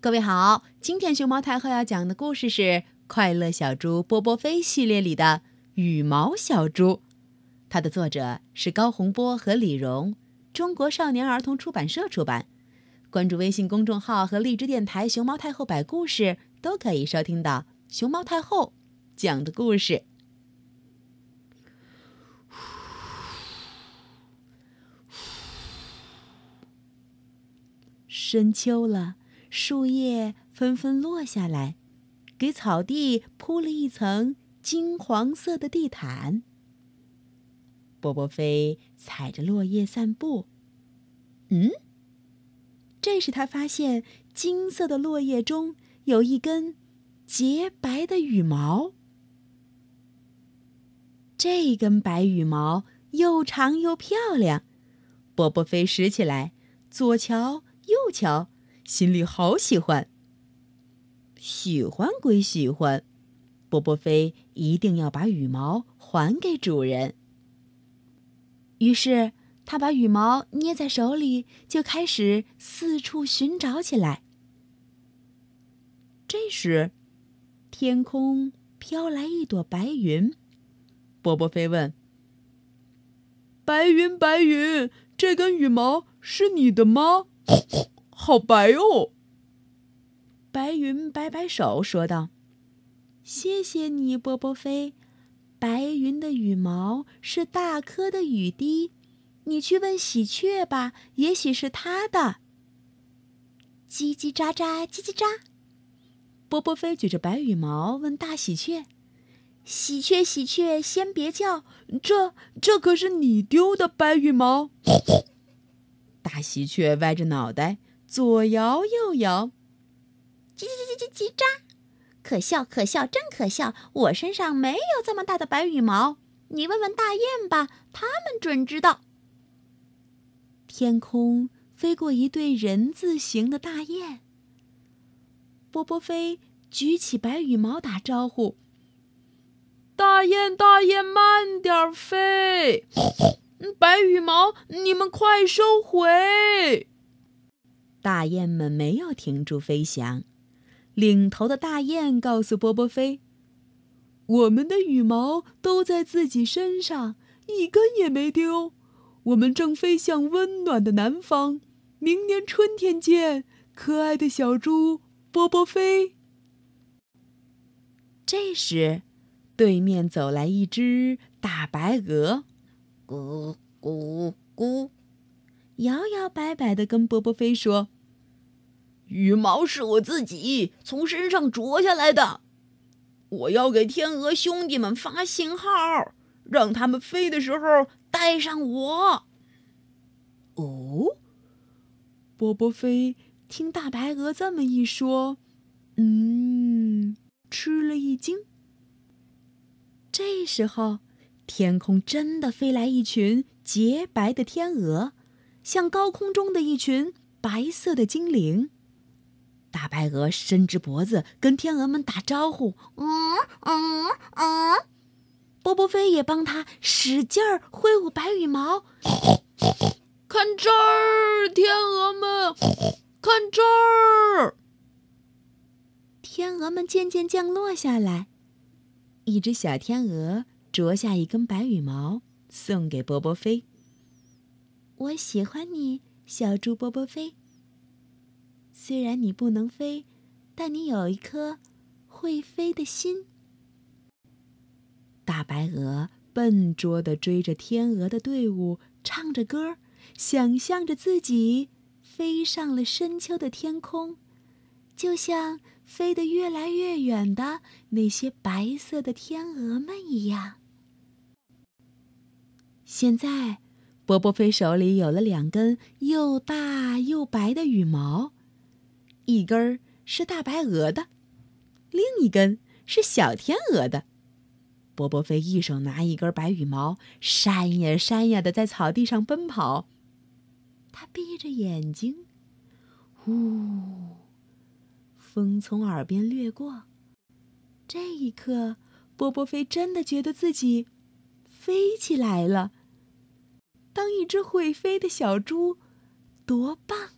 各位好，今天熊猫太后要讲的故事是《快乐小猪波波飞》系列里的《羽毛小猪》，它的作者是高洪波和李荣，中国少年儿童出版社出版。关注微信公众号和荔枝电台“熊猫太后摆故事”，都可以收听到熊猫太后讲的故事。深秋了。树叶纷纷落下来，给草地铺了一层金黄色的地毯。波波飞踩着落叶散步。嗯，这时他发现金色的落叶中有一根洁白的羽毛。这根白羽毛又长又漂亮，波波飞拾起来，左瞧右瞧。心里好喜欢。喜欢归喜欢，波波飞一定要把羽毛还给主人。于是他把羽毛捏在手里，就开始四处寻找起来。这时，天空飘来一朵白云。波波飞问：“白云，白云，这根羽毛是你的吗？”好白哦！白云摆摆手说道：“谢谢你，波波飞。白云的羽毛是大颗的雨滴，你去问喜鹊吧，也许是它的。”叽叽喳喳，叽叽喳。波波飞举着白羽毛问大喜鹊：“喜鹊，喜鹊，先别叫，这这可是你丢的白羽毛。”大喜鹊歪着脑袋。左摇右摇，叽叽叽叽叽叽喳，可笑可笑真可笑！我身上没有这么大的白羽毛，你问问大雁吧，他们准知道。天空飞过一对人字形的大雁，波波飞举起白羽毛打招呼：“大雁大雁慢点飞，白羽毛你们快收回。”大雁们没有停住飞翔，领头的大雁告诉波波飞：“我们的羽毛都在自己身上，一根也没丢。我们正飞向温暖的南方，明年春天见，可爱的小猪波波飞。”这时，对面走来一只大白鹅，咕咕咕。摇摇摆摆的跟波波飞说：“羽毛是我自己从身上啄下来的，我要给天鹅兄弟们发信号，让他们飞的时候带上我。”哦，波波飞听大白鹅这么一说，嗯，吃了一惊。这时候，天空真的飞来一群洁白的天鹅。像高空中的一群白色的精灵，大白鹅伸直脖子跟天鹅们打招呼：“嗯嗯嗯。”波波飞也帮他使劲儿挥舞白羽毛，看这儿，天鹅们，看这儿。天鹅们渐渐降落下来，一只小天鹅啄下一根白羽毛，送给波波飞。我喜欢你，小猪波波飞。虽然你不能飞，但你有一颗会飞的心。大白鹅笨拙地追着天鹅的队伍，唱着歌，想象着自己飞上了深秋的天空，就像飞得越来越远的那些白色的天鹅们一样。现在。波波飞手里有了两根又大又白的羽毛，一根是大白鹅的，另一根是小天鹅的。波波飞一手拿一根白羽毛，扇呀扇呀的在草地上奔跑。他闭着眼睛，呼，风从耳边掠过。这一刻，波波飞真的觉得自己飞起来了。当一只会飞的小猪，多棒！